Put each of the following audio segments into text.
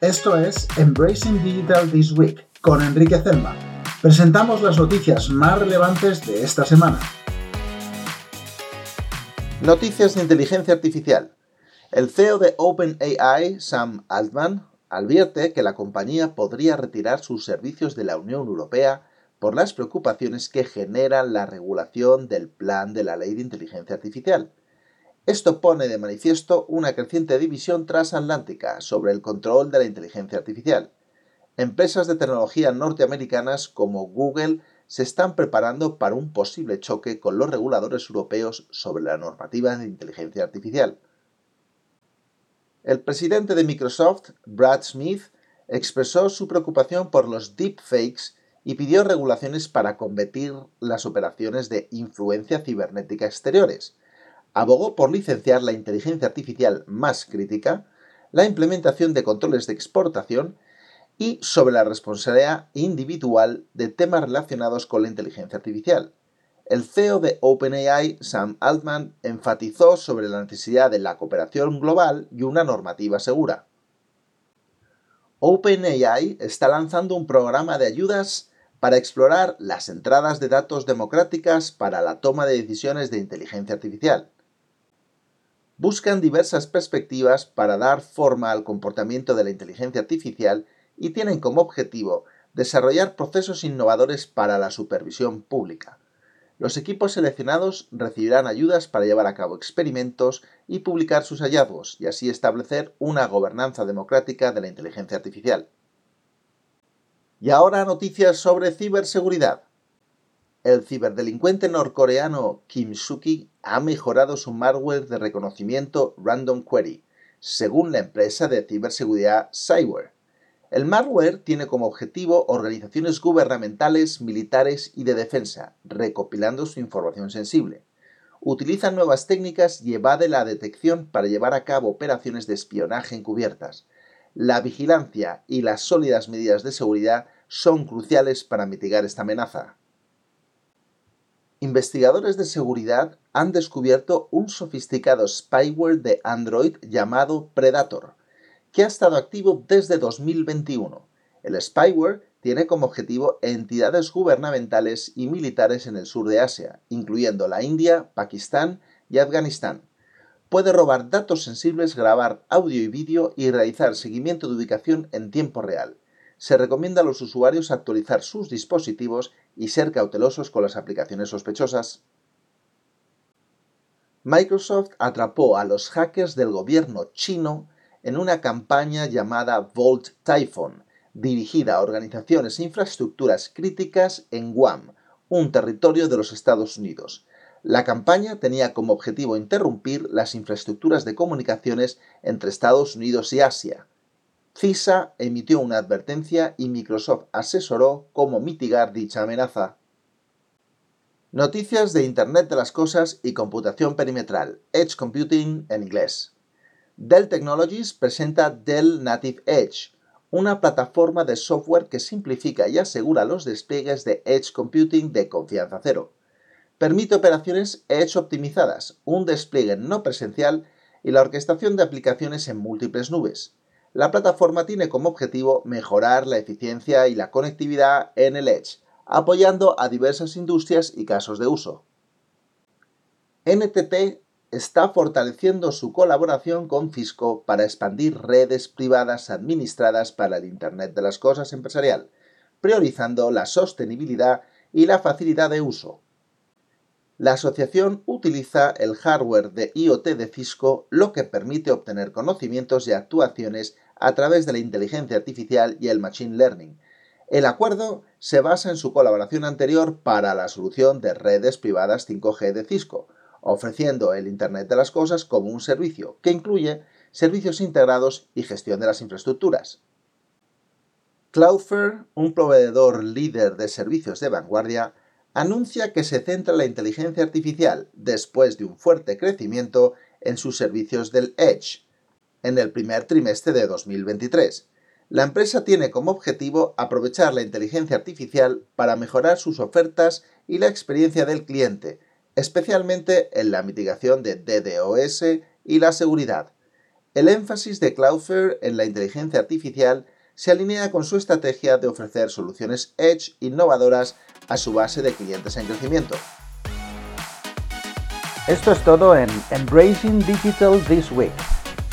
Esto es Embracing Digital This Week con Enrique Zelma. Presentamos las noticias más relevantes de esta semana. Noticias de inteligencia artificial. El CEO de OpenAI, Sam Altman, advierte que la compañía podría retirar sus servicios de la Unión Europea por las preocupaciones que genera la regulación del plan de la ley de inteligencia artificial. Esto pone de manifiesto una creciente división transatlántica sobre el control de la inteligencia artificial. Empresas de tecnología norteamericanas como Google se están preparando para un posible choque con los reguladores europeos sobre la normativa de inteligencia artificial. El presidente de Microsoft, Brad Smith, expresó su preocupación por los deepfakes y pidió regulaciones para combatir las operaciones de influencia cibernética exteriores, abogó por licenciar la inteligencia artificial más crítica, la implementación de controles de exportación y sobre la responsabilidad individual de temas relacionados con la inteligencia artificial. El CEO de OpenAI, Sam Altman, enfatizó sobre la necesidad de la cooperación global y una normativa segura. OpenAI está lanzando un programa de ayudas para explorar las entradas de datos democráticas para la toma de decisiones de inteligencia artificial buscan diversas perspectivas para dar forma al comportamiento de la inteligencia artificial y tienen como objetivo desarrollar procesos innovadores para la supervisión pública. Los equipos seleccionados recibirán ayudas para llevar a cabo experimentos y publicar sus hallazgos y así establecer una gobernanza democrática de la inteligencia artificial. Y ahora noticias sobre ciberseguridad. El ciberdelincuente norcoreano Kim Suki ha mejorado su malware de reconocimiento Random Query, según la empresa de ciberseguridad Cyber. El malware tiene como objetivo organizaciones gubernamentales, militares y de defensa, recopilando su información sensible. Utiliza nuevas técnicas y evade la detección para llevar a cabo operaciones de espionaje encubiertas. La vigilancia y las sólidas medidas de seguridad son cruciales para mitigar esta amenaza. Investigadores de seguridad han descubierto un sofisticado spyware de Android llamado Predator, que ha estado activo desde 2021. El spyware tiene como objetivo entidades gubernamentales y militares en el sur de Asia, incluyendo la India, Pakistán y Afganistán. Puede robar datos sensibles, grabar audio y vídeo y realizar seguimiento de ubicación en tiempo real se recomienda a los usuarios actualizar sus dispositivos y ser cautelosos con las aplicaciones sospechosas. Microsoft atrapó a los hackers del gobierno chino en una campaña llamada Volt Typhoon, dirigida a organizaciones e infraestructuras críticas en Guam, un territorio de los Estados Unidos. La campaña tenía como objetivo interrumpir las infraestructuras de comunicaciones entre Estados Unidos y Asia, CISA emitió una advertencia y Microsoft asesoró cómo mitigar dicha amenaza. Noticias de Internet de las Cosas y computación perimetral, Edge Computing en inglés. Dell Technologies presenta Dell Native Edge, una plataforma de software que simplifica y asegura los despliegues de Edge Computing de confianza cero. Permite operaciones Edge optimizadas, un despliegue no presencial y la orquestación de aplicaciones en múltiples nubes la plataforma tiene como objetivo mejorar la eficiencia y la conectividad en el Edge, apoyando a diversas industrias y casos de uso. NTT está fortaleciendo su colaboración con Cisco para expandir redes privadas administradas para el Internet de las Cosas empresarial, priorizando la sostenibilidad y la facilidad de uso. La asociación utiliza el hardware de IoT de Cisco, lo que permite obtener conocimientos y actuaciones a través de la inteligencia artificial y el machine learning. El acuerdo se basa en su colaboración anterior para la solución de redes privadas 5G de Cisco, ofreciendo el Internet de las Cosas como un servicio que incluye servicios integrados y gestión de las infraestructuras. Cloudflare, un proveedor líder de servicios de vanguardia, anuncia que se centra en la inteligencia artificial después de un fuerte crecimiento en sus servicios del Edge en el primer trimestre de 2023. La empresa tiene como objetivo aprovechar la inteligencia artificial para mejorar sus ofertas y la experiencia del cliente, especialmente en la mitigación de DDoS y la seguridad. El énfasis de Cloudflare en la inteligencia artificial se alinea con su estrategia de ofrecer soluciones Edge innovadoras a su base de clientes en crecimiento. Esto es todo en Embracing Digital This Week.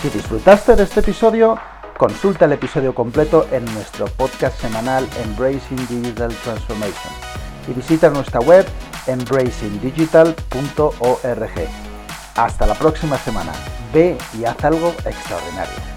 Si disfrutaste de este episodio, consulta el episodio completo en nuestro podcast semanal Embracing Digital Transformation y visita nuestra web embracingdigital.org. Hasta la próxima semana. Ve y haz algo extraordinario.